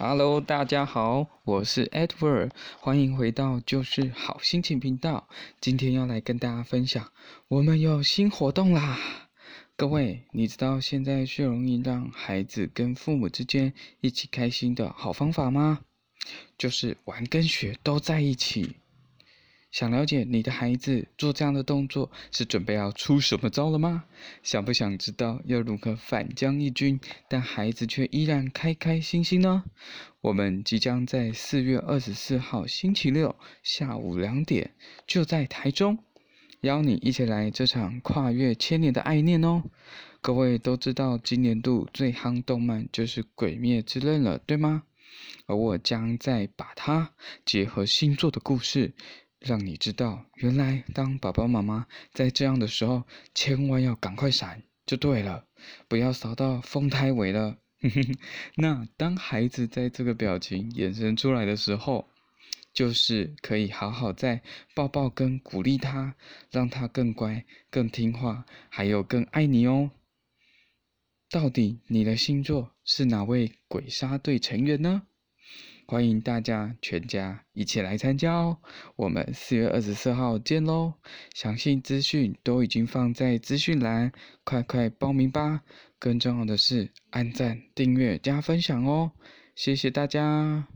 Hello，大家好，我是 Edward，欢迎回到就是好心情频道。今天要来跟大家分享，我们有新活动啦！各位，你知道现在最容易让孩子跟父母之间一起开心的好方法吗？就是玩跟学都在一起。想了解你的孩子做这样的动作是准备要出什么招了吗？想不想知道要如何反将一军，但孩子却依然开开心心呢？我们即将在四月二十四号星期六下午两点，就在台中，邀你一起来这场跨越千年的爱念哦。各位都知道，今年度最夯动漫就是《鬼灭之刃》了，对吗？而我将再把它结合星座的故事。让你知道，原来当爸爸妈妈在这样的时候，千万要赶快闪就对了，不要扫到风胎尾了。那当孩子在这个表情衍生出来的时候，就是可以好好再抱抱跟鼓励他，让他更乖、更听话，还有更爱你哦。到底你的星座是哪位鬼杀队成员呢？欢迎大家全家一起来参加哦！我们四月二十四号见喽！详细资讯都已经放在资讯栏，快快报名吧！更重要的是，按赞、订阅、加分享哦！谢谢大家。